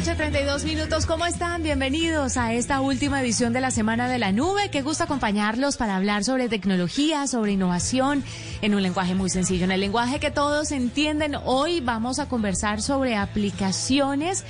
Noche, 32 minutos. ¿Cómo están? Bienvenidos a esta última edición de la Semana de la Nube. Qué gusto acompañarlos para hablar sobre tecnología, sobre innovación, en un lenguaje muy sencillo, en el lenguaje que todos entienden. Hoy vamos a conversar sobre aplicaciones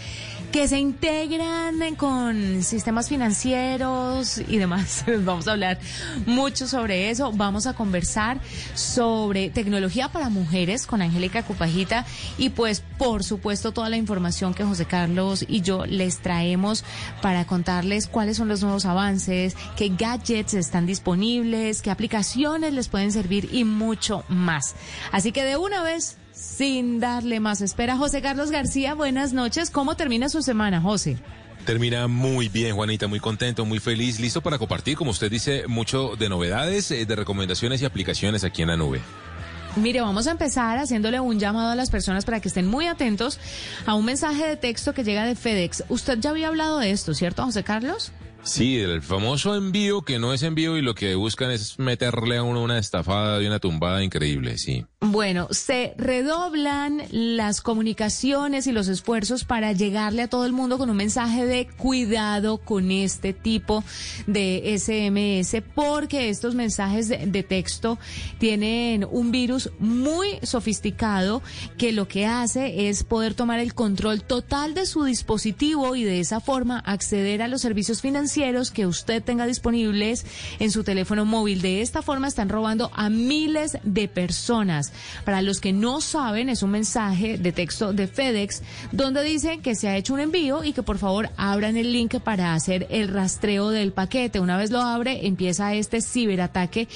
que se integran con sistemas financieros y demás. Vamos a hablar mucho sobre eso. Vamos a conversar sobre tecnología para mujeres con Angélica Cupajita y pues por supuesto toda la información que José Carlos y yo les traemos para contarles cuáles son los nuevos avances, qué gadgets están disponibles, qué aplicaciones les pueden servir y mucho más. Así que de una vez sin darle más espera. José Carlos García, buenas noches. ¿Cómo termina su semana, José? Termina muy bien, Juanita, muy contento, muy feliz, listo para compartir, como usted dice, mucho de novedades, eh, de recomendaciones y aplicaciones aquí en la nube. Mire, vamos a empezar haciéndole un llamado a las personas para que estén muy atentos a un mensaje de texto que llega de FedEx. Usted ya había hablado de esto, ¿cierto, José Carlos? Sí, el famoso envío que no es envío y lo que buscan es meterle a uno una estafada y una tumbada increíble, sí. Bueno, se redoblan las comunicaciones y los esfuerzos para llegarle a todo el mundo con un mensaje de cuidado con este tipo de SMS, porque estos mensajes de, texto tienen un virus muy sofisticado que lo que hace es poder tomar el control total de su dispositivo y de esa forma acceder a los servicios financieros que usted tenga disponibles en su teléfono móvil. De esta forma están robando a miles de personas. Para los que no saben, es un mensaje de texto de FedEx donde dice que se ha hecho un envío y que por favor abran el link para hacer el rastreo del paquete. Una vez lo abre, empieza este ciberataque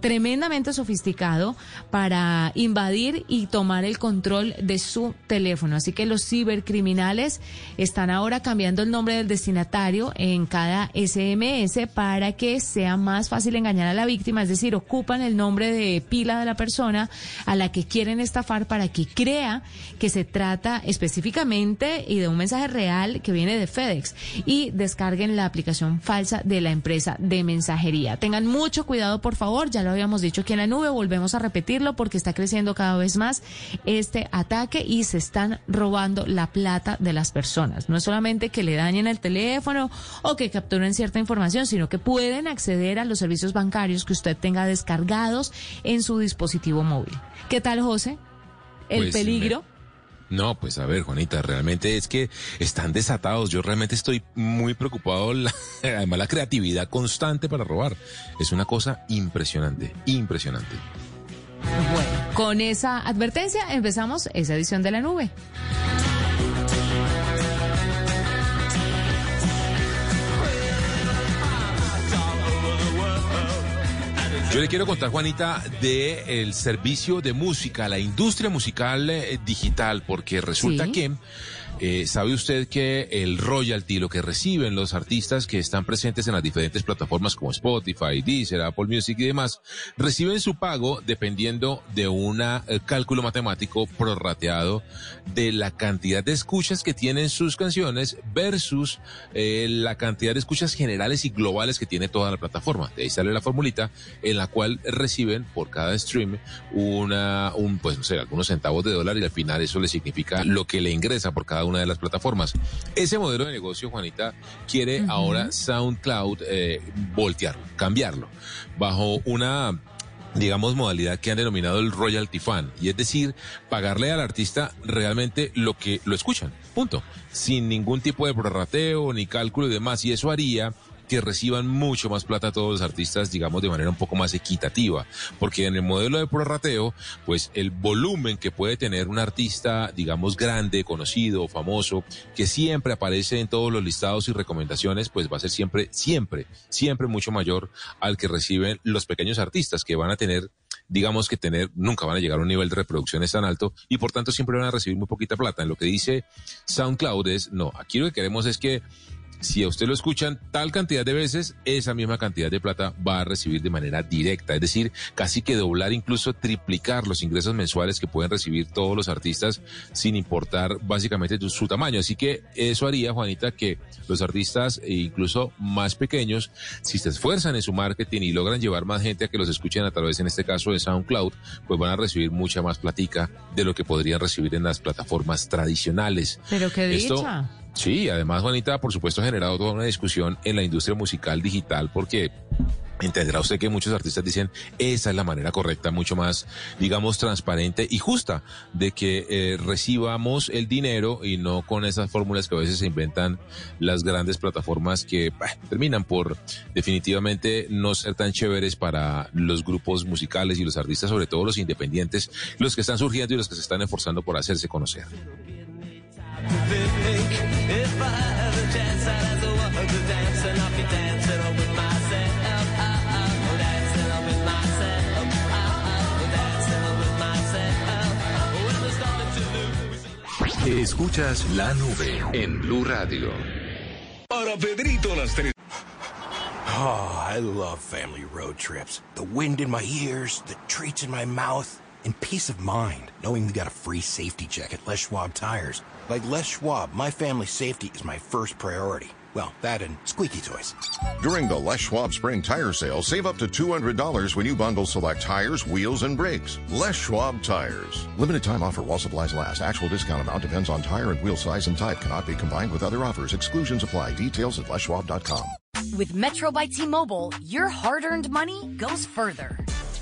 tremendamente sofisticado para invadir y tomar el control de su teléfono. Así que los cibercriminales están ahora cambiando el nombre del destinatario en cada SMS para que sea más fácil engañar a la víctima, es decir, ocupan el nombre de pila de la persona a la que quieren estafar para que crea que se trata específicamente y de un mensaje real que viene de FedEx y descarguen la aplicación falsa de la empresa de mensajería. Tengan mucho cuidado, por favor, ya lo habíamos dicho aquí en la nube, volvemos a repetirlo porque está creciendo cada vez más este ataque y se están robando la plata de las personas. No es solamente que le dañen el teléfono o que capturen cierta información, sino que pueden acceder a los servicios bancarios que usted tenga descargados en su dispositivo móvil. ¿Qué tal, José? El Pues, peligro. No, pues a ver, Juanita, realmente es que están desatados. Yo realmente estoy muy preocupado. Además, la creatividad constante para robar es una cosa impresionante, impresionante. Bueno, con esa advertencia empezamos esa edición de la nube. Yo le quiero contar, Juanita, de el servicio de música, la industria musical eh, digital, porque resulta Sí. que eh, sabe usted que el royalty, lo que reciben los artistas que están presentes en las diferentes plataformas como Spotify, Deezer, Apple Music y demás, reciben su pago dependiendo de un cálculo matemático prorrateado de la cantidad de escuchas que tienen sus canciones versus eh, la cantidad de escuchas generales y globales que tiene toda la plataforma. De ahí sale la formulita en la cual reciben por cada stream una, un, pues no sé, algunos centavos de dólar y al final eso le significa lo que le ingresa por cada una de las plataformas. Ese modelo de negocio, Juanita, quiere ahora SoundCloud eh, voltearlo, cambiarlo, bajo una digamos, modalidad que han denominado el royalty fan, y es decir, pagarle al artista realmente lo que lo escuchan, punto, sin ningún tipo de prorrateo ni cálculo y demás, y eso haría que reciban mucho más plata todos los artistas, digamos, de manera un poco más equitativa, porque en el modelo de prorrateo, pues el volumen que puede tener un artista, digamos, grande, conocido, famoso, que siempre aparece en todos los listados y recomendaciones, pues va a ser siempre, siempre, siempre mucho mayor al que reciben los pequeños artistas, que van a tener digamos que tener, nunca van a llegar a un nivel de reproducciones tan alto y por tanto siempre van a recibir muy poquita plata. En lo que dice SoundCloud es, no, aquí lo que queremos es que si a usted lo escuchan tal cantidad de veces, esa misma cantidad de plata va a recibir de manera directa. Es decir, casi que doblar, incluso triplicar los ingresos mensuales que pueden recibir todos los artistas sin importar básicamente su tamaño. Así que eso haría, Juanita, que los artistas, e incluso más pequeños, si se esfuerzan en su marketing y logran llevar más gente a que los escuchen a través, en este caso, de SoundCloud, pues van a recibir mucha más platica de lo que podrían recibir en las plataformas tradicionales. Pero qué Esto- dicha. Sí, además, Juanita, por supuesto, ha generado toda una discusión en la industria musical digital porque entenderá usted que muchos artistas dicen esa es la manera correcta, mucho más, digamos, transparente y justa de que eh, recibamos el dinero y no con esas fórmulas que a veces se inventan las grandes plataformas que terminan por definitivamente no ser tan chéveres para los grupos musicales y los artistas, sobre todo los independientes, los que están surgiendo y los que se están esforzando por hacerse conocer. Escuchas la nube en Blue Radio. Para Pedrito las tres. Oh, I love family road trips. The wind in my ears, the treats in my mouth, and peace of mind knowing we got a free safety check at Les Schwab Tires. Like Les Schwab, my family safety is my first priority. Well, that and squeaky toys. During the Les Schwab Spring Tire Sale, save up to $200 when you bundle select tires, wheels, and brakes. Les Schwab Tires. Limited time offer while supplies last. Actual discount amount depends on tire and wheel size and type. Cannot be combined with other offers. Exclusions apply. Details at leschwab.com. With Metro by T-Mobile, your hard-earned money goes further.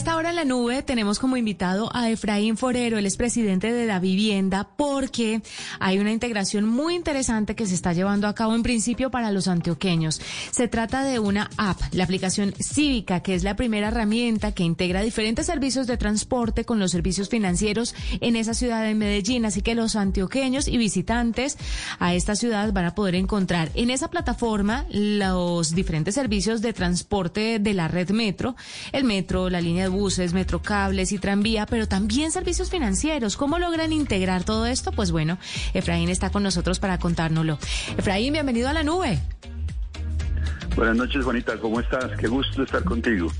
Esta hora en la nube tenemos como invitado a Efraín Forero, el es presidente de la vivienda, porque hay una integración muy interesante que se está llevando a cabo en principio para los antioqueños. Se trata de una app, la aplicación Cívica, que es la primera herramienta que integra diferentes servicios de transporte con los servicios financieros en esa ciudad de Medellín. Así que los antioqueños y visitantes a esta ciudad van a poder encontrar en esa plataforma los diferentes servicios de transporte de la red metro, el metro, la línea de buses, metrocables y tranvía, pero también servicios financieros. ¿Cómo logran integrar todo esto? Pues bueno, Efraín está con nosotros para contárnoslo. Efraín, bienvenido a la nube. Buenas noches, Juanita, ¿cómo estás? Qué gusto estar contigo.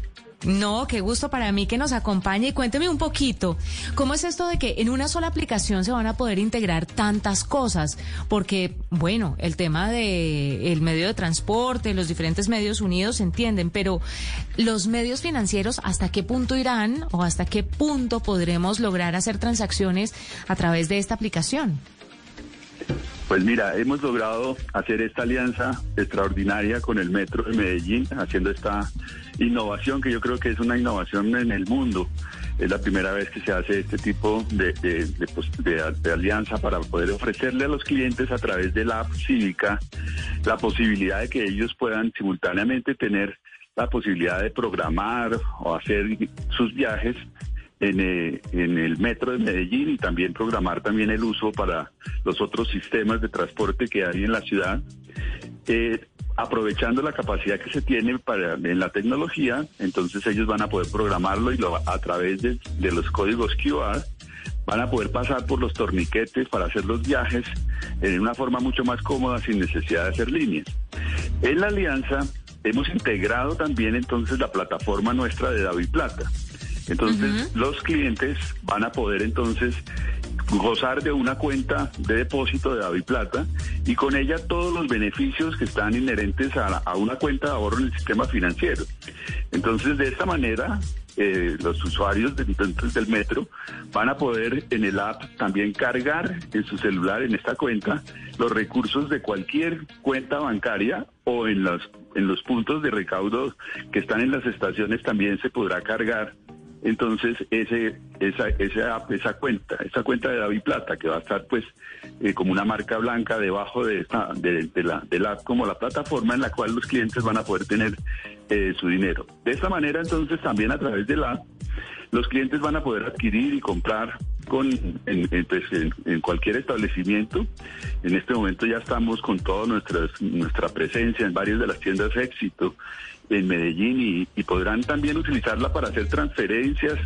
No, qué gusto para mí que nos acompañe y cuénteme un poquito, ¿cómo es esto de que en una sola aplicación se van a poder integrar tantas cosas? Porque, bueno, el tema de el medio de transporte, los diferentes medios unidos se entienden, pero los medios financieros, ¿hasta qué punto irán o hasta qué punto podremos lograr hacer transacciones a través de esta aplicación? Pues mira, hemos logrado hacer esta alianza extraordinaria con el Metro de Medellín, haciendo esta innovación que yo creo que es una innovación en el mundo. Es la primera vez que se hace este tipo de, de, de, pues, alianza para poder ofrecerle a los clientes a través de la app cívica la posibilidad de que ellos puedan simultáneamente tener la posibilidad de programar o hacer sus viajes en, eh, en el metro de Medellín y también programar también el uso para los otros sistemas de transporte que hay en la ciudad. Eh, aprovechando la capacidad que se tiene para, en la tecnología, entonces ellos van a poder programarlo y a través de, de los códigos QR van a poder pasar por los torniquetes para hacer los viajes en una forma mucho más cómoda sin necesidad de hacer líneas. En la alianza hemos integrado también entonces la plataforma nuestra de David Plata. Entonces los clientes van a poder entonces gozar de una cuenta de depósito de David Plata y con ella todos los beneficios que están inherentes a, la- a una cuenta de ahorro en el sistema financiero. Entonces de esta manera eh, los usuarios de- entonces del metro van a poder en el app también cargar en su celular en esta cuenta los recursos de cualquier cuenta bancaria o en los en los puntos de recaudo que están en las estaciones también se podrá cargar entonces ese esa esa esa cuenta esa cuenta de David Plata que va a estar pues eh, como una marca blanca debajo de esta de, la de la como la plataforma en la cual los clientes van a poder tener eh, su dinero de esta manera entonces también a través de la los clientes van a poder adquirir y comprar con en, pues, cualquier establecimiento. En este momento ya estamos con toda nuestra presencia en varias de las tiendas éxito en Medellín y, podrán también utilizarla para hacer transferencias,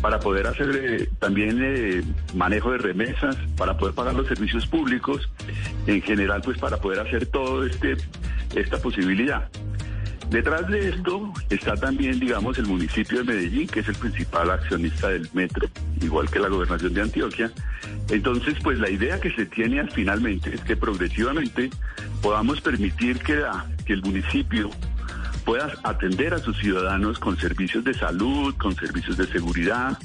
para poder hacer eh, también eh, manejo de remesas, para poder pagar los servicios públicos, en general pues para poder hacer todo este esta posibilidad. Detrás de esto está también, digamos, el municipio de Medellín, que es el principal accionista del metro, igual que la gobernación de Antioquia. Entonces, pues la idea que se tiene al finalmente es que progresivamente podamos permitir que, la- que el municipio pueda atender a sus ciudadanos con servicios de salud, con servicios de seguridad,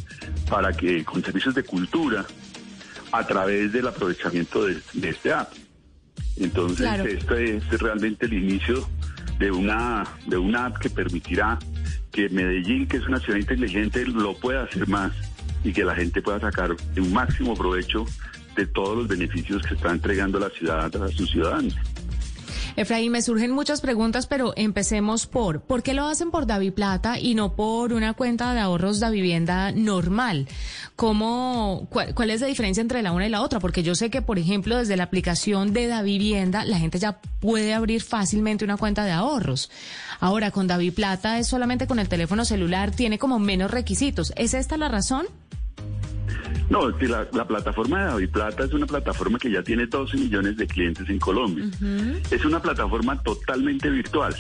para que con servicios de cultura, a través del aprovechamiento de, de este app. Entonces, Claro. este es realmente el inicio de una, de una app que permitirá que Medellín, que es una ciudad inteligente, lo pueda hacer más y que la gente pueda sacar un máximo provecho de todos los beneficios que está entregando la ciudad a sus ciudadanos. Efraín, me surgen muchas preguntas, pero empecemos por, ¿por qué lo hacen por David Plata y no por una cuenta de ahorros de vivienda normal? ¿Cómo, cuál, cuál es la diferencia entre la una y la otra? Porque yo sé que, por ejemplo, desde la aplicación de Davivienda, la gente ya puede abrir fácilmente una cuenta de ahorros. Ahora, con David Plata es solamente con el teléfono celular, tiene como menos requisitos. ¿Es esta la razón? No, es que la, la plataforma de David Plata es una plataforma que ya tiene 12 millones de clientes en Colombia. Es una plataforma totalmente virtual,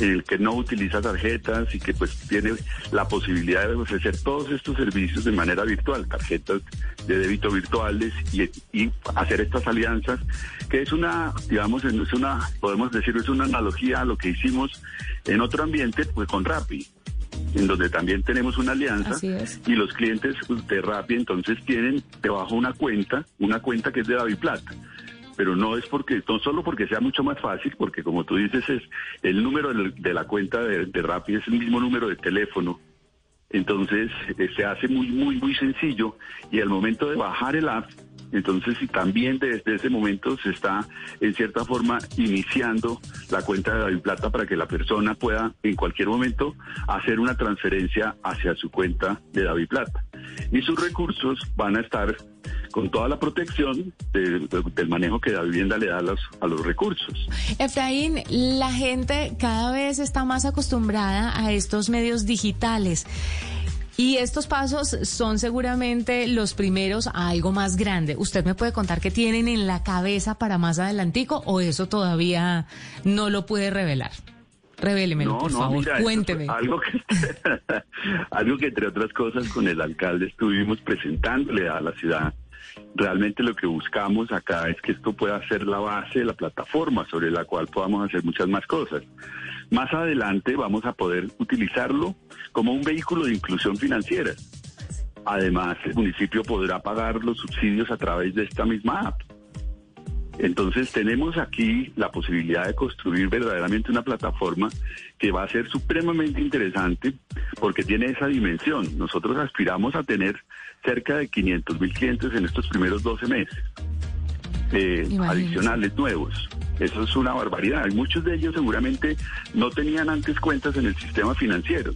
el que no utiliza tarjetas y que pues tiene la posibilidad de ofrecer todos estos servicios de manera virtual, tarjetas de débito virtuales y, y hacer estas alianzas, que es una, digamos, es una, podemos decir, es una analogía a lo que hicimos en otro ambiente, pues con Rappi en donde también tenemos una alianza Así es. y los clientes de Rappi entonces tienen debajo una cuenta, una cuenta que es de David Plata. Pero no es porque, no solo porque sea mucho más fácil, porque como tú dices, es el número de, la cuenta de, de Rappi es el mismo número de teléfono Entonces eh, se hace muy, muy, muy sencillo y al momento de bajar el app, entonces y también desde ese momento se está en cierta forma iniciando la cuenta de David Plata para que la persona pueda en cualquier momento hacer una transferencia hacia su cuenta de David Plata. Y sus recursos van a estar con toda la protección de- de- del manejo que la vivienda le da a los, a los recursos. Efraín, la gente cada vez está más acostumbrada a estos medios digitales. Y estos pasos son seguramente los primeros a algo más grande. ¿Usted me puede contar qué tienen en la cabeza para más adelantico o eso todavía no lo puede revelar? Revélemelo, por favor, mira, cuénteme. Algo que, algo que entre otras cosas con el alcalde estuvimos presentándole a la ciudad. Realmente lo que buscamos acá es que esto pueda ser la base la plataforma sobre la cual podamos hacer muchas más cosas. Más adelante vamos a poder utilizarlo como un vehículo de inclusión financiera. Además, el municipio podrá pagar los subsidios a través de esta misma app. Entonces tenemos aquí la posibilidad de construir verdaderamente una plataforma que va a ser supremamente interesante porque tiene esa dimensión. Nosotros aspiramos a tener cerca de 500 mil clientes en estos primeros 12 meses eh, adicionales nuevos. Eso es una barbaridad. Y muchos de ellos seguramente no tenían antes cuentas en el sistema financiero.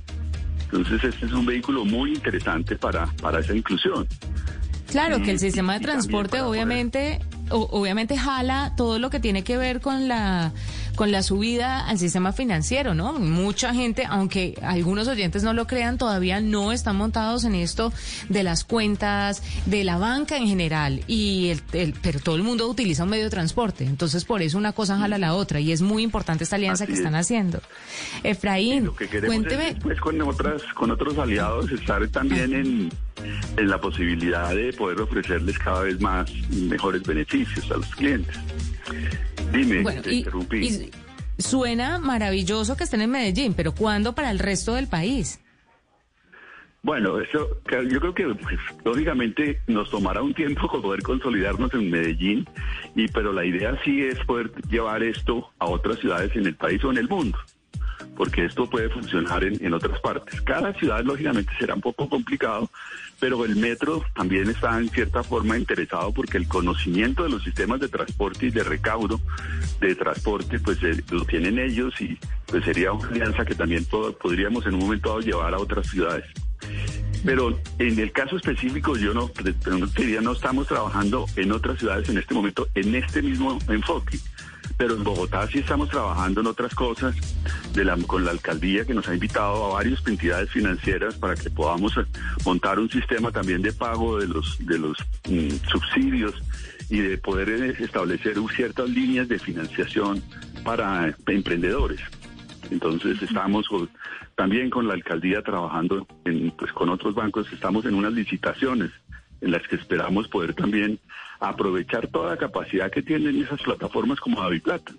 Entonces este es un vehículo muy interesante para, para esa inclusión. Claro, que el sistema de transporte poder- obviamente obviamente jala todo lo que tiene que ver con la con la subida al sistema financiero, ¿no? Mucha gente, aunque algunos oyentes no lo crean, todavía no están montados en esto de las cuentas de la banca en general y el, el- pero todo el mundo utiliza un medio de transporte, entonces por eso una cosa jala la otra y es muy importante esta alianza Así que están es. haciendo. Efraín, Lo que queremos cuénteme. es después con otras con otros aliados estar también en, en la posibilidad de poder ofrecerles cada vez más mejores beneficios a los clientes. Dime, Bueno, te y, interrumpí. y suena maravilloso que estén en Medellín, pero ¿cuándo para el resto del país? Bueno, eso yo creo que pues, lógicamente nos tomará un tiempo poder consolidarnos en Medellín, y pero la idea sí es poder llevar esto a otras ciudades en el país o en el mundo, porque esto puede funcionar en, en otras partes. Cada ciudad lógicamente será un poco complicado, pero el metro también está en cierta forma interesado porque el conocimiento de los sistemas de transporte y de recaudo de transporte pues eh, lo tienen ellos y pues sería una alianza que también pod- podríamos en un momento dado llevar a otras ciudades. Pero en el caso específico, yo no, te diría, no estamos trabajando en otras ciudades en este momento en este mismo enfoque. Pero en Bogotá sí estamos trabajando en otras cosas de la, con la alcaldía que nos ha invitado a varias entidades financieras para que podamos eh, montar un sistema también de pago de los, de los mm, subsidios y de poder eh, establecer ciertas líneas de financiación para eh, emprendedores. Entonces estamos con- también con la alcaldía trabajando en, pues, con otros bancos, estamos en unas licitaciones en las que esperamos poder también aprovechar toda la capacidad que tienen esas plataformas como David Plata.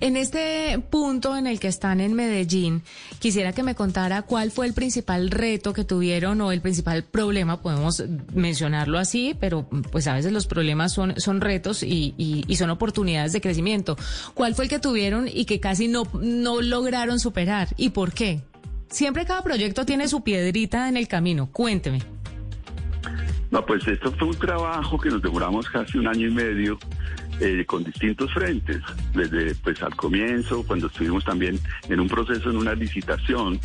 En este punto en el que están en Medellín, quisiera que me contara cuál fue el principal reto que tuvieron o el principal problema, podemos mencionarlo así, pero pues a veces los problemas son, son retos y, y- y son oportunidades de crecimiento. ¿Cuál fue el que tuvieron y que casi no, no lograron superar? ¿Y por qué? Siempre cada proyecto tiene su piedrita en el camino. Cuénteme. No, pues esto fue un trabajo que nos demoramos casi un año y medio eh, con distintos frentes, desde pues al comienzo, cuando estuvimos también en un proceso, en una licitación,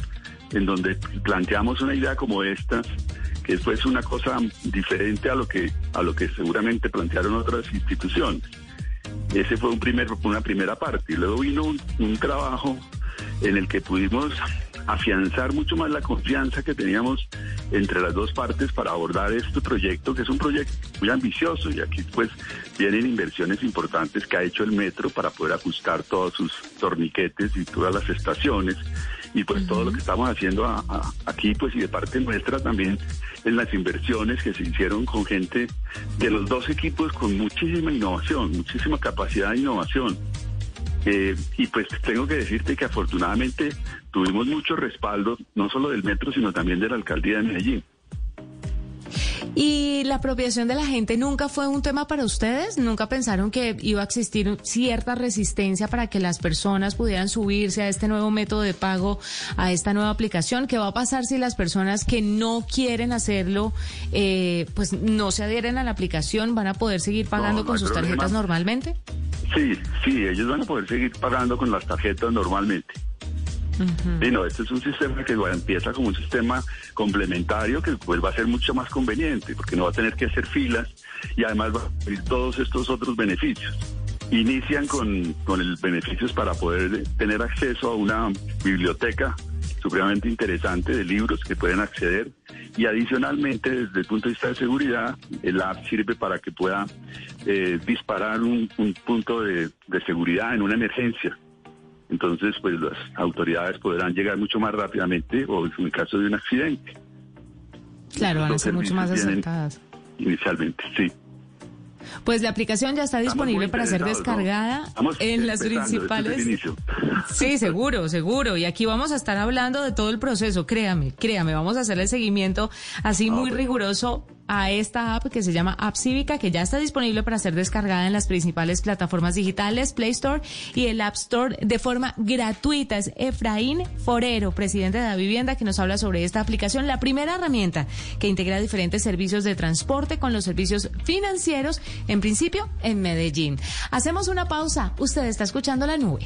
en donde planteamos una idea como esta, que fue una cosa diferente a lo que a lo que seguramente plantearon otras instituciones. Ese fue un primer, una primera parte. Y luego vino un, un trabajo en el que pudimos afianzar mucho más la confianza que teníamos entre las dos partes para abordar este proyecto, que es un proyecto muy ambicioso y aquí pues vienen inversiones importantes que ha hecho el metro para poder ajustar todos sus torniquetes y todas las estaciones y pues todo lo que estamos haciendo a- a- aquí pues y de parte nuestra también en las inversiones que se hicieron con gente de los dos equipos con muchísima innovación, muchísima capacidad de innovación. Eh, y pues tengo que decirte que afortunadamente tuvimos mucho respaldo, no solo del metro, sino también de la alcaldía de Medellín. ¿Y la apropiación de la gente nunca fue un tema para ustedes? ¿Nunca pensaron que iba a existir cierta resistencia para que las personas pudieran subirse a este nuevo método de pago, a esta nueva aplicación? ¿Qué va a pasar si las personas que no quieren hacerlo, eh, pues no se adhieren a la aplicación, van a poder seguir pagando No, no con sus problema. tarjetas normalmente? Sí, sí, ellos van a poder seguir pagando con las tarjetas normalmente. Sí, no, este es un sistema que empieza como un sistema complementario que pues va a ser mucho más conveniente porque no va a tener que hacer filas y además va a tener todos estos otros beneficios. Inician con, con el beneficios para poder tener acceso a una biblioteca supremamente interesante de libros que pueden acceder y adicionalmente desde el punto de vista de seguridad el app sirve para que pueda eh, disparar un, un punto de, de seguridad en una emergencia entonces, pues las autoridades podrán llegar mucho más rápidamente o en el caso de un accidente. Claro, van a ser mucho más acertadas. Inicialmente, sí. Pues la aplicación ya está disponible para ser descargada en las principales. Sí, seguro, seguro. Y aquí vamos a estar hablando de todo el proceso, créame, créame. Vamos a hacer el seguimiento así muy riguroso a esta app que se llama App Cívica, que ya está disponible para ser descargada en las principales plataformas digitales, Play Store y el App Store de forma gratuita. Es Efraín Forero, presidente de la vivienda, que nos habla sobre esta aplicación, la primera herramienta que integra diferentes servicios de transporte con los servicios financieros, en principio en Medellín. Hacemos una pausa. Usted está escuchando la nube.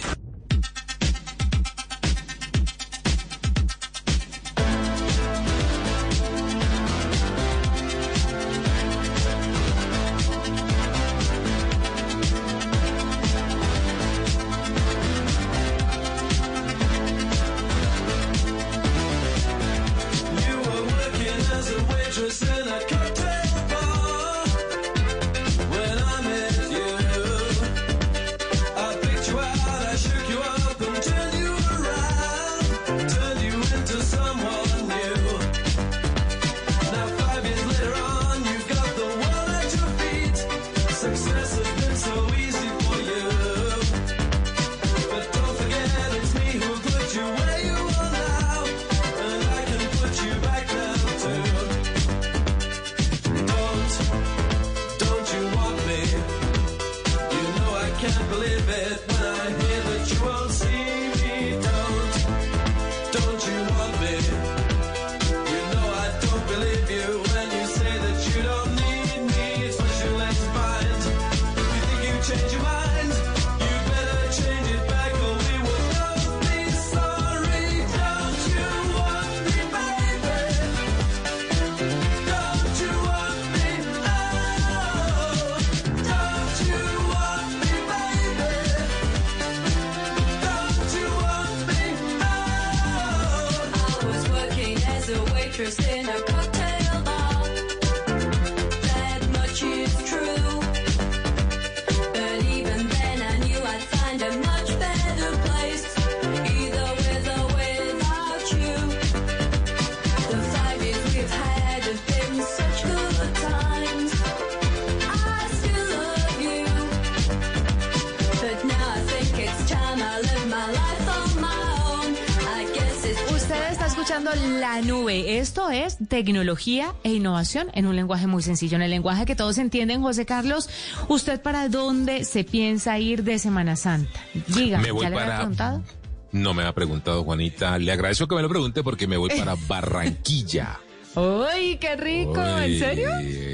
Escuchando La Nube. Esto es tecnología e innovación en un lenguaje muy sencillo, en el lenguaje que todos entienden. José Carlos, ¿usted para dónde se piensa ir de Semana Santa? Dígame, ¿ya le para- preguntado? No me ha preguntado, Juanita. Le agradezco que me lo pregunte porque me voy para Barranquilla. ¡Uy, qué rico! ¿En serio?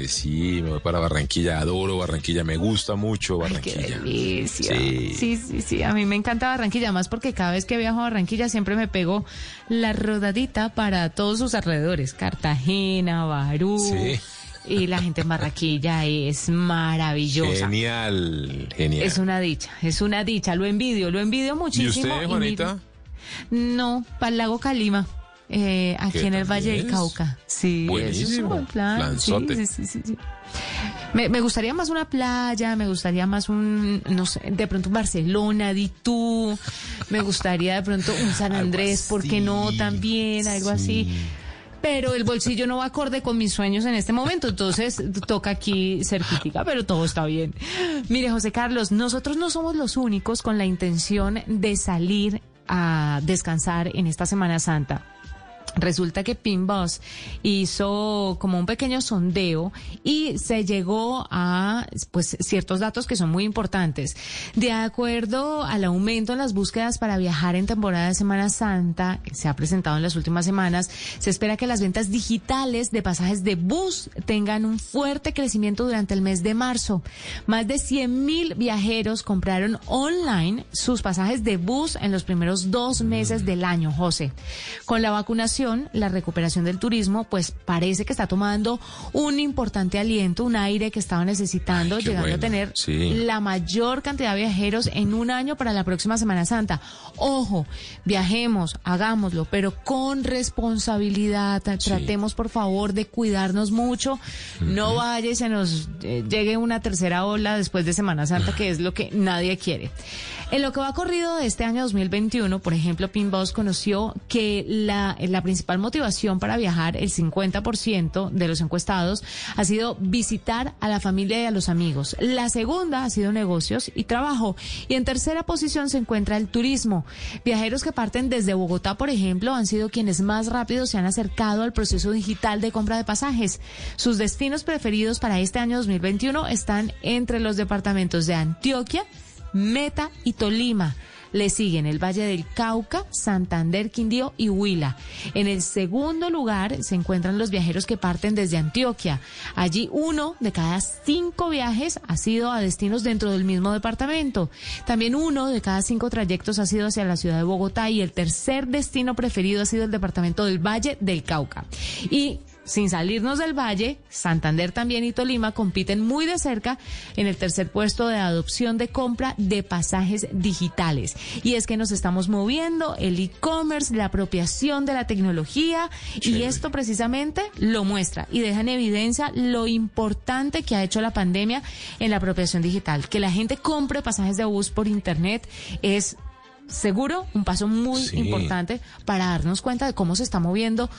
Sí, me voy para Barranquilla. Adoro Barranquilla. Me gusta mucho Ay, qué Barranquilla. delicia. Sí. Sí, sí, sí. A mí me encanta Barranquilla, más porque cada vez que viajo a Barranquilla siempre me pego la rodadita para todos sus alrededores. Cartagena, Barú. Sí. Y la gente en Barranquilla es maravillosa. Genial, genial. Es una dicha, es una dicha. Lo envidio, lo envidio ¿Y muchísimo. usted, Juanita? no, para el lago Calima. Eh, aquí ¿Qué en el Valle del? Cauca. Sí, eso es un Buenísimo. plan. Sí, sí, sí. Me, me gustaría más una playa, me gustaría más un, no sé, de pronto un Barcelona, Ditú, me gustaría de pronto un San Andrés, ¿por qué no? También, algo así. pero el bolsillo no va acorde con mis sueños en este momento, entonces toca aquí ser crítica, pero todo está bien. Mire, José Carlos, nosotros no somos los únicos con la intención de salir a descansar en esta Semana Santa. Resulta que Pinbus hizo como un pequeño sondeo y se llegó a pues ciertos datos que son muy importantes. De acuerdo al aumento en las búsquedas para viajar en temporada de Semana Santa, que se ha presentado en las últimas semanas, se espera que las ventas digitales de pasajes de bus tengan un fuerte crecimiento durante el mes de marzo. Más de 100 mil viajeros compraron online sus pasajes de bus en los primeros dos meses del año, José. Con la vacunación, la recuperación del turismo, pues parece que está tomando un importante aliento, un aire que estaba necesitando, Ay, llegando a tener sí. la mayor cantidad de viajeros en un año para la próxima Semana Santa. Ojo, viajemos, hagámoslo, pero con responsabilidad. Tratemos, por favor, de cuidarnos mucho. No vaya y se nos eh, llegue una tercera ola después de Semana Santa, que es lo que nadie quiere. En lo que va corrido de este año 2021, por ejemplo, Pinboss conoció que la, la principal motivación para viajar, el 50% de los encuestados, ha sido visitar a la familia y a los amigos. La segunda ha sido negocios y trabajo. Y en tercera posición se encuentra el turismo. Viajeros que parten desde Bogotá, por ejemplo, han sido quienes más rápido se han acercado al proceso digital de compra de pasajes. Sus destinos preferidos para este año 2021 están entre los departamentos de Antioquia, Meta y Tolima. Le siguen el Valle del Cauca, Santander, Quindío y Huila. En el segundo lugar se encuentran los viajeros que parten desde Antioquia. Allí uno de cada cinco viajes ha sido a destinos dentro del mismo departamento. También uno de cada cinco trayectos ha sido hacia la ciudad de Bogotá y el tercer destino preferido ha sido el departamento del Valle del Cauca. Y sin salirnos del valle, Santander también y Tolima compiten muy de cerca en el tercer puesto de adopción de compra de pasajes digitales. Y es que nos estamos moviendo, el e-commerce, la apropiación de la tecnología, y esto precisamente lo muestra y deja en evidencia lo importante que ha hecho la pandemia en la apropiación digital. Que la gente compre pasajes de bus por internet es seguro un paso muy Sí. importante para darnos cuenta de cómo se está moviendo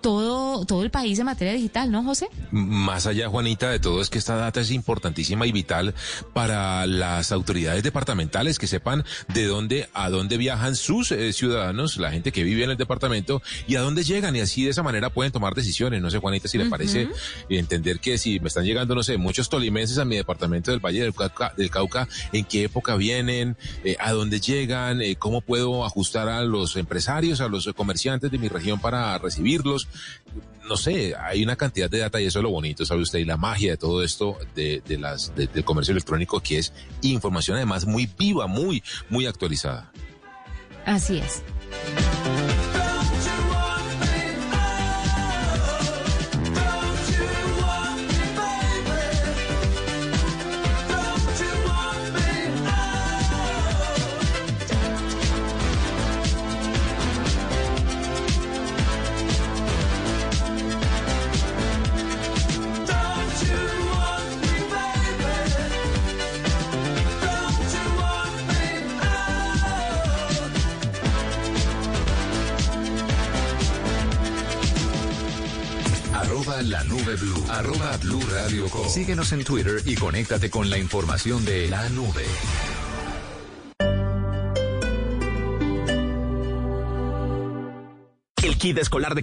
todo, todo el país en materia digital, ¿no, José? Más allá, Juanita, de todo es que esta data es importantísima y vital para las autoridades departamentales que sepan de dónde a dónde viajan sus eh, ciudadanos, la gente que vive en el departamento y a dónde llegan y así de esa manera pueden tomar decisiones. No sé, Juanita, si le parece entender que si me están llegando, no sé, muchos tolimenses a mi departamento del Valle del Cauca, del Cauca en qué época vienen, eh, a dónde llegan, eh, cómo puedo ajustar a los empresarios, a los comerciantes de mi región para recibirlos no sé, hay una cantidad de data y eso es lo bonito, sabe usted, y la magia de todo esto de, de las de- del comercio electrónico que es información además muy viva, muy muy actualizada. Así es. La nube blue. Arroba blue radio. Síguenos en Twitter y conéctate con la información de la nube. El kit escolar de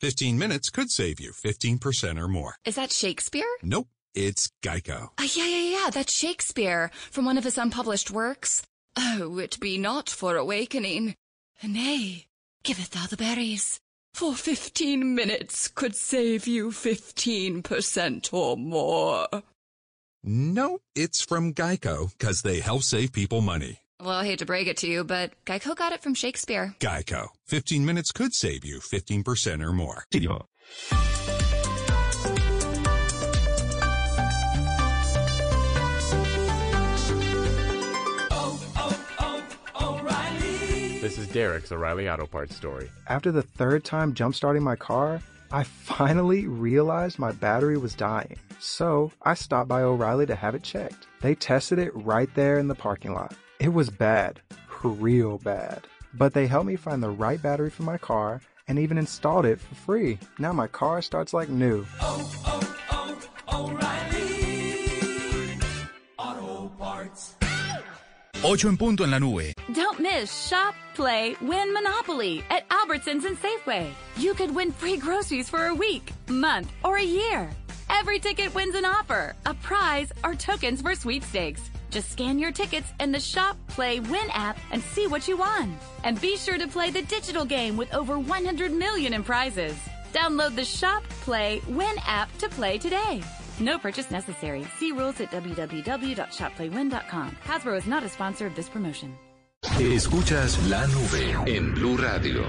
15 minutes could save you 15% or more. Is that Shakespeare? Nope, it's Geico. Uh, yeah, yeah, yeah, that's Shakespeare from one of his unpublished works. Oh, it be not for awakening. Nay, giveth thou the berries. For 15 minutes could save you 15% or more. Nope, it's from Geico because they help save people money. Well, I hate to break it to you, but Geico got it from Shakespeare. Geico. 15 minutes could save you 15% or more. This is Derek's O'Reilly Auto Parts story. After the third time jump starting my car, I finally realized my battery was dying. So I stopped by O'Reilly to have it checked. They tested it right there in the parking lot. It was bad, real bad. But they helped me find the right battery for my car and even installed it for free. Now my car starts like new. Auto Parts. 8 en punto en la nube. Don't miss Shop, Play, Win Monopoly at Albertsons and Safeway. You could win free groceries for a week, month, or a year. Every ticket wins an offer, a prize, or tokens for sweepstakes. Just scan your tickets in the Shop, Play, Win app and see what you won. And be sure to play the digital game with over 100 million in prizes. Download the Shop, Play, Win app to play today. No purchase necessary. See rules at www.shopplaywin.com. Hasbro is not a sponsor of this promotion. Escuchas la nube en Blue Radio.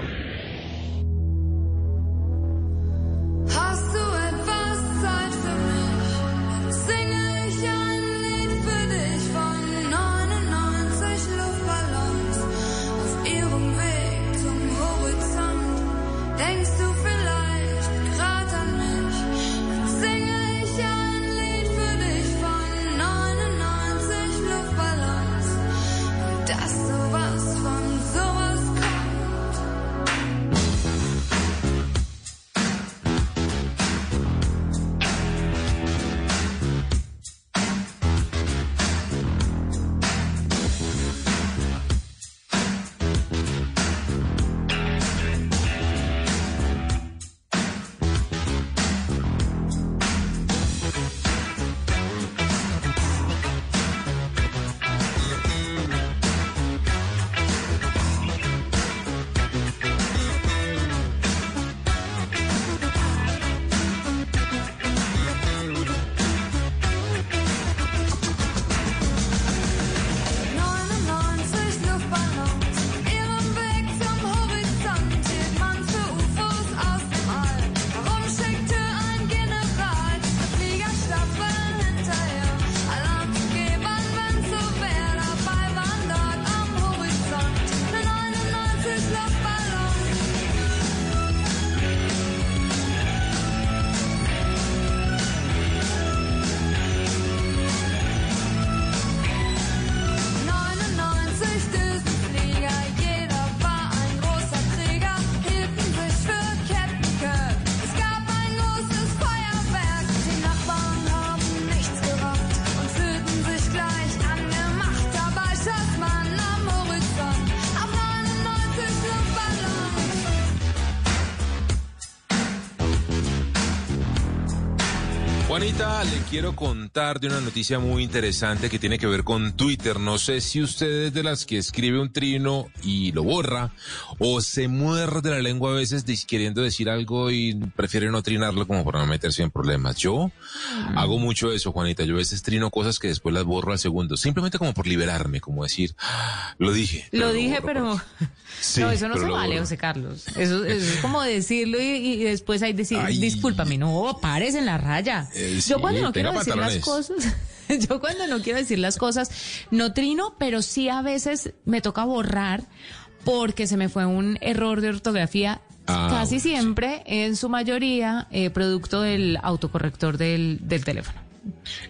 Quiero contar de una noticia muy interesante que tiene que ver con Twitter. No sé si usted es de las que escribe un trino y lo borra o se muerde la lengua a veces queriendo decir algo y prefiere no trinarlo como para no meterse en problemas. Yo hago mucho eso, Juanita. Yo a veces trino cosas que después las borro al segundo, simplemente como por liberarme, como decir, "Ah, lo dije. Lo dije, borro". pero... Sí, no, eso no se vale. José Carlos. Eso, eso es como decirlo y, y después hay decir, Ay. discúlpame, no, pares en la raya. Eh, yo sí, cuando no quiero decir las cosas, pantalones. yo cuando no quiero decir las cosas, no trino, pero sí a veces me toca borrar porque se me fue un error de ortografía. Ah, casi bueno, siempre, en su mayoría, eh, producto del autocorrector del, del teléfono.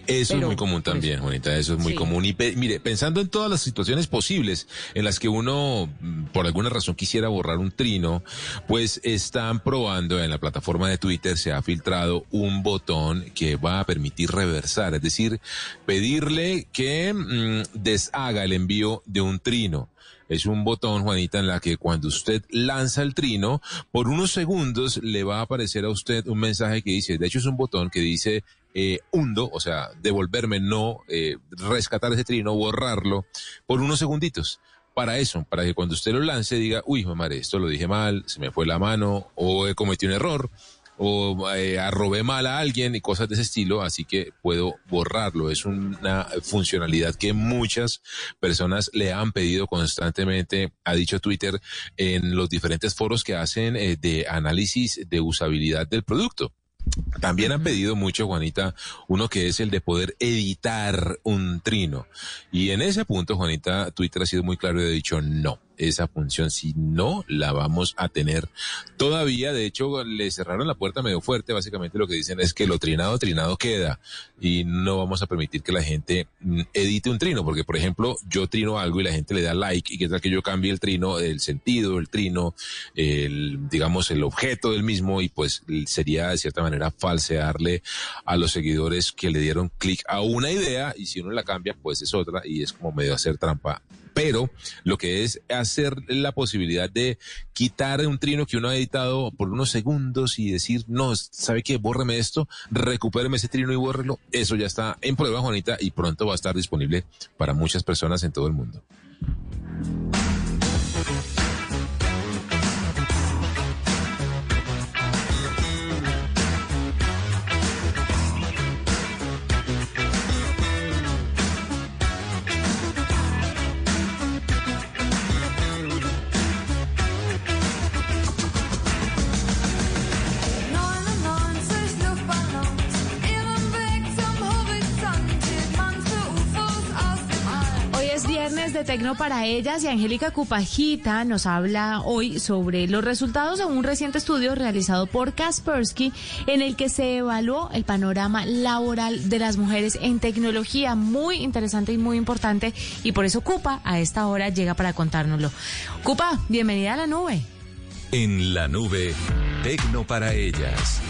Eso Pero, es muy común también, Juanita, eso es muy Sí. común. Y pe- mire, pensando en todas las situaciones posibles en las que uno, mm, por alguna razón, quisiera borrar un trino, pues están probando en la plataforma de Twitter, se ha filtrado un botón que va a permitir reversar, es decir, pedirle que mm, deshaga el envío de un trino. Es un botón, Juanita, en la que cuando usted lanza el trino, por unos segundos le va a aparecer a usted un mensaje que dice, de hecho es un botón que dice eh, hundo, o sea, devolverme, no eh, rescatar ese trino, borrarlo, por unos segunditos. Para eso, para que cuando usted lo lance diga, uy, madre, esto lo dije mal, se me fue la mano o he cometido un error. o eh, arrobé mal a alguien y cosas de ese estilo, así que puedo borrarlo. Es una funcionalidad que muchas personas le han pedido constantemente, ha dicho Twitter, en los diferentes foros que hacen eh, de análisis de usabilidad del producto. También han pedido mucho, Juanita, uno que es el de poder editar un trino. Y en ese punto, Juanita, Twitter ha sido muy claro y ha dicho no esa función. Si no, la vamos a tener todavía. De hecho, le cerraron la puerta medio fuerte. Básicamente lo que dicen es que lo trinado, trinado queda. Y no vamos a permitir que la gente mm, edite un trino. Porque, por ejemplo, yo trino algo y la gente le da like. Y que tal que yo cambie el trino, el sentido del trino, el, digamos, el objeto del mismo. Y pues sería de cierta manera falsearle a los seguidores que le dieron clic a una idea. Y si uno la cambia, pues es otra. Y es como medio hacer trampa pero lo que es hacer la posibilidad de quitar un trino que uno ha editado por unos segundos y decir, no, ¿sabe qué? Bórreme esto, recupéreme ese trino y bórrelo. Eso ya está en prueba, Juanita, y pronto va a estar disponible para muchas personas en todo el mundo. Tecno para ellas y Angélica Cupajita nos habla hoy sobre los resultados de un reciente estudio realizado por Kaspersky en el que se evaluó el panorama laboral de las mujeres en tecnología. Muy interesante y muy importante y por eso Cupa a esta hora llega para contárnoslo. Cupa, bienvenida a la nube. En la nube, Tecno para ellas.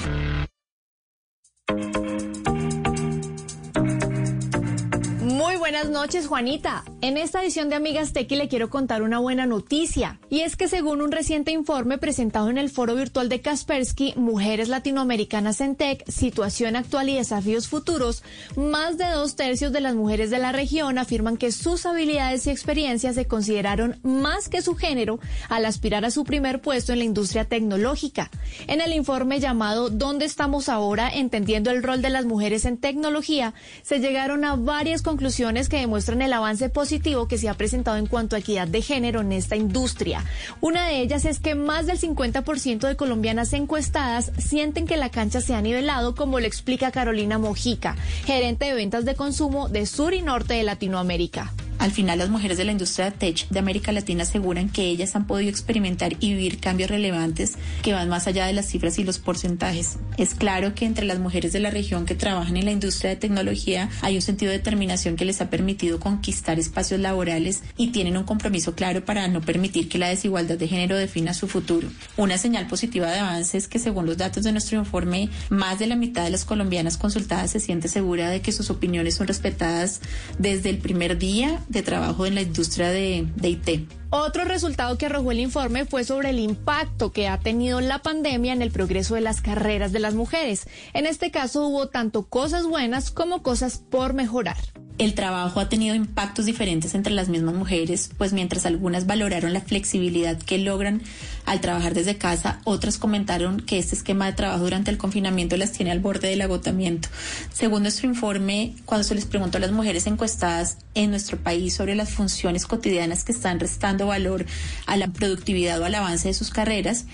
Buenas noches, Juanita. En esta edición de Amigas Tequi le quiero contar una buena noticia. Y es que según un reciente informe presentado en el foro virtual de Kaspersky, Mujeres Latinoamericanas en Tech, Situación Actual y Desafíos Futuros, más de dos tercios de las mujeres de la región afirman que sus habilidades y experiencias se consideraron más que su género al aspirar a su primer puesto en la industria tecnológica. En el informe llamado ¿Dónde estamos ahora? Entendiendo el rol de las mujeres en tecnología, se llegaron a varias conclusiones que demuestran el avance positivo que se ha presentado en cuanto a equidad de género en esta industria. Una de ellas es que más del 50% de colombianas encuestadas sienten que la cancha se ha nivelado, como lo explica Carolina Mojica, gerente de ventas de consumo de sur y norte de Latinoamérica. Al final, las mujeres de la industria tech de América Latina aseguran que ellas han podido experimentar y vivir cambios relevantes que van más allá de las cifras y los porcentajes. Es claro que entre las mujeres de la región que trabajan en la industria de tecnología hay un sentido de determinación que les ha permitido conquistar espacios laborales y tienen un compromiso claro para no permitir que la desigualdad de género defina su futuro. Una señal positiva de avance es que según los datos de nuestro informe, más de la mitad de las colombianas consultadas se siente segura de que sus opiniones son respetadas desde el primer día de trabajo en la industria de, de IT. Otro resultado que arrojó el informe fue sobre el impacto que ha tenido la pandemia en el progreso de las carreras de las mujeres. En este caso hubo tanto cosas buenas como cosas por mejorar. El trabajo ha tenido impactos diferentes entre las mismas mujeres, pues mientras algunas valoraron la flexibilidad que logran al trabajar desde casa, otras comentaron que este esquema de trabajo durante el confinamiento las tiene al borde del agotamiento. Según nuestro informe, cuando se les preguntó a las mujeres encuestadas en nuestro país sobre las funciones cotidianas que están restando valor a la productividad o al avance de sus carreras,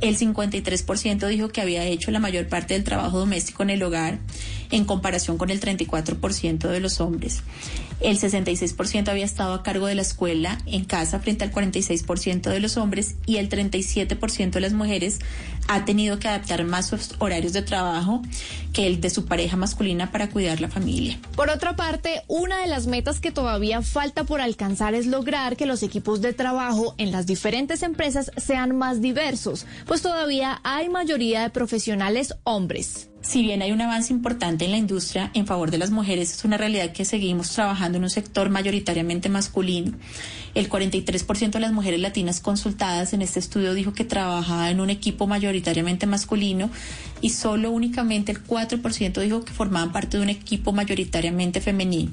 el 53% dijo que había hecho la mayor parte del trabajo doméstico en el hogar en comparación con el 34% de los hombres. El 66% había estado a cargo de la escuela en casa frente al 46% de los hombres y el 37% de las mujeres ha tenido que adaptar más sus horarios de trabajo que el de su pareja masculina para cuidar la familia. Por otra parte, una de las metas que todavía falta por alcanzar es lograr que los equipos de trabajo en las diferentes empresas sean más diversos, pues todavía hay mayoría de profesionales hombres. Si bien hay un avance importante en la industria en favor de las mujeres, es una realidad que seguimos trabajando en un sector mayoritariamente masculino. El 43% de las mujeres latinas consultadas en este estudio dijo que trabajaba en un equipo mayoritariamente masculino y solo únicamente el 4% dijo que formaban parte de un equipo mayoritariamente femenino.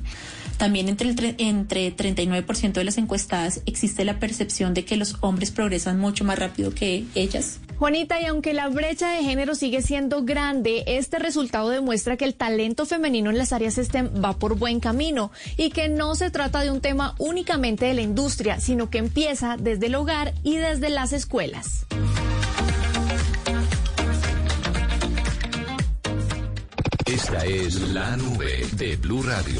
También entre el tre- entre 39% de las encuestadas existe la percepción de que los hombres progresan mucho más rápido que ellas. Juanita, y aunque la brecha de género sigue siendo grande, este resultado demuestra que el talento femenino en las áreas STEM va por buen camino y que no se trata de un tema únicamente de la industria, sino que empieza desde el hogar y desde las escuelas. Esta es la nube de Blue Radio.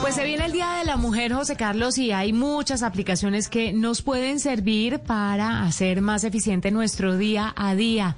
Pues se viene el Día de la Mujer, José Carlos, y hay muchas aplicaciones que nos pueden servir para hacer más eficiente nuestro día a día.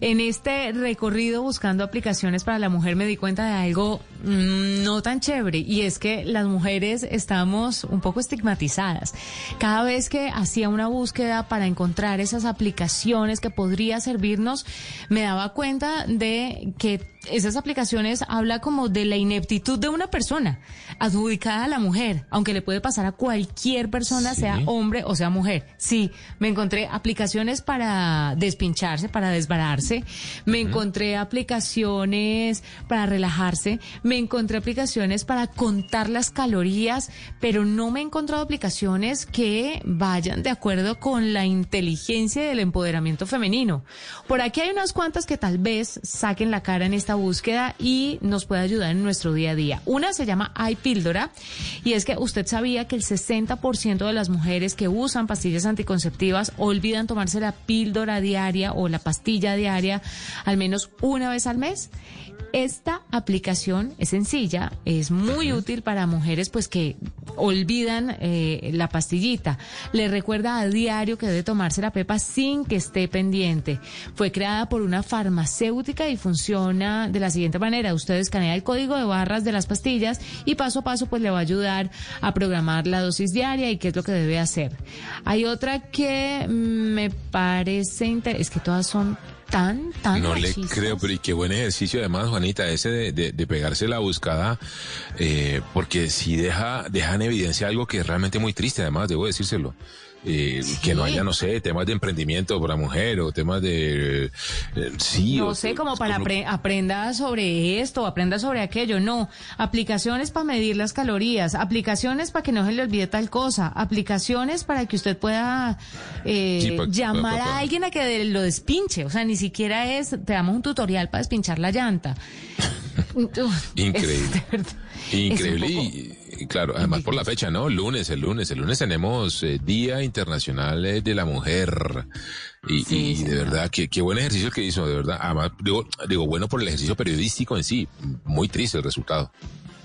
En este recorrido buscando aplicaciones para la mujer me di cuenta de algo no tan chévere y es que las mujeres estamos un poco estigmatizadas. Cada vez que hacía una búsqueda para encontrar esas aplicaciones que podría servirnos, me daba cuenta de que esas aplicaciones habla como de la ineptitud de una persona adjudicada a la mujer, aunque le puede pasar a cualquier persona, Sí. sea hombre o sea mujer. Sí, me encontré aplicaciones para despincharse, para desbararse, me encontré aplicaciones para relajarse, me encontré aplicaciones para contar las calorías, pero no me he encontrado aplicaciones que vayan de acuerdo con la inteligencia y el empoderamiento femenino. Por aquí hay unas cuantas que tal vez saquen la cara en esta búsqueda y nos puede ayudar en nuestro día a día. Una se llama iPíldora y es que usted sabía que el 60% de las mujeres que usan pastillas anticonceptivas olvidan tomarse la píldora diaria o la pastilla diaria al menos una vez al mes. Esta aplicación es sencilla, es muy útil para mujeres pues que olvidan eh, la pastillita. Le recuerda a diario que debe tomarse la pepa sin que esté pendiente. Fue creada por una farmacéutica y funciona de la siguiente manera. Usted escanea el código de barras de las pastillas y paso a paso pues le va a ayudar a programar la dosis diaria y qué es lo que debe hacer. Hay otra que me parece inter- es que todas son tan, tan No le machistas. creo, pero y qué buen ejercicio además, Juanita, ese de, de- de pegarse la buscada, eh, porque sí deja, deja en evidencia algo que es realmente muy triste, además, debo decírselo. Eh, Que no haya, no sé, temas de emprendimiento para mujer o temas de... eh, sí, No o- sé, como para apre- aprenda sobre esto, aprenda sobre aquello. No, aplicaciones para medir las calorías, aplicaciones para que no se le olvide tal cosa, aplicaciones para que usted pueda eh, Sí, pa- llamar pa- pa- a alguien a que lo despinche. O sea, ni siquiera es, te damos un tutorial para despinchar la llanta. Increíble. Increíble y, y claro, además por la fecha, ¿no? Lunes, el lunes, el lunes tenemos eh, Día Internacional eh, de la Mujer y, y de verdad, qué, qué buen ejercicio que hizo, de verdad. Además, digo, digo, bueno por el ejercicio periodístico en sí, muy triste el resultado.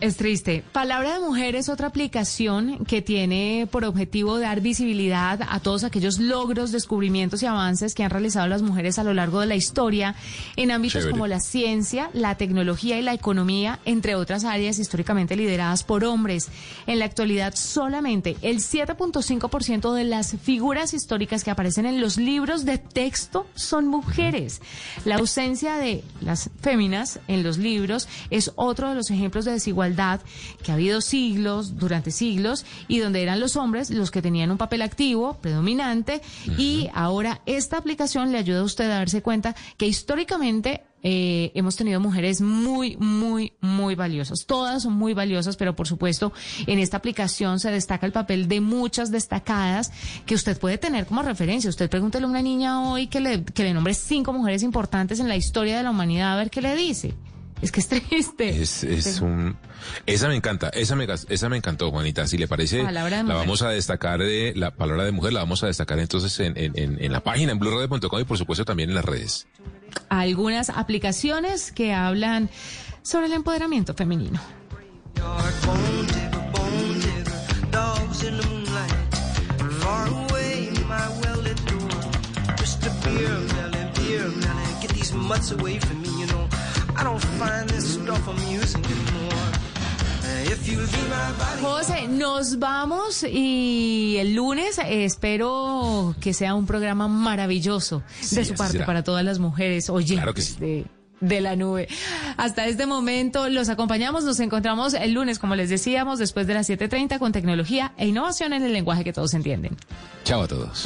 Es triste. Palabra de Mujer es otra aplicación que tiene por objetivo dar visibilidad a todos aquellos logros, descubrimientos y avances que han realizado las mujeres a lo largo de la historia en ámbitos Chévere. como la ciencia, la tecnología y la economía, entre otras áreas históricamente lideradas por hombres. En la actualidad, solamente el 7.5% de las figuras históricas que aparecen en los libros de texto son mujeres. La ausencia de las féminas en los libros es otro de los ejemplos de desigualdad desigualdad que ha habido siglos, durante siglos, y donde eran los hombres los que tenían un papel activo, predominante, y ahora esta aplicación le ayuda a usted a darse cuenta que históricamente eh, hemos tenido mujeres muy, muy, muy valiosas. Todas son muy valiosas, pero por supuesto en esta aplicación se destaca el papel de muchas destacadas que usted puede tener como referencia. Usted pregúntele a una niña hoy que le, que le nombre cinco mujeres importantes en la historia de la humanidad a ver qué le dice. Es que es triste. Es, es un... Esa me encanta, esa me, esa me encantó, Juanita. Si le parece, la vamos a destacar de la palabra de mujer, la vamos a destacar entonces en, en, en, en la página, en blueradio.com y por supuesto también en las redes. Algunas aplicaciones que hablan sobre el empoderamiento femenino. José, nos vamos y el lunes espero que sea un programa maravilloso Sí, de su parte será. para todas las mujeres oyentes Claro que sí. de, de la nube. Hasta este momento los acompañamos, nos encontramos el lunes, como les decíamos, después de las 7.30 con tecnología e innovación en el lenguaje que todos entienden. Chao a todos.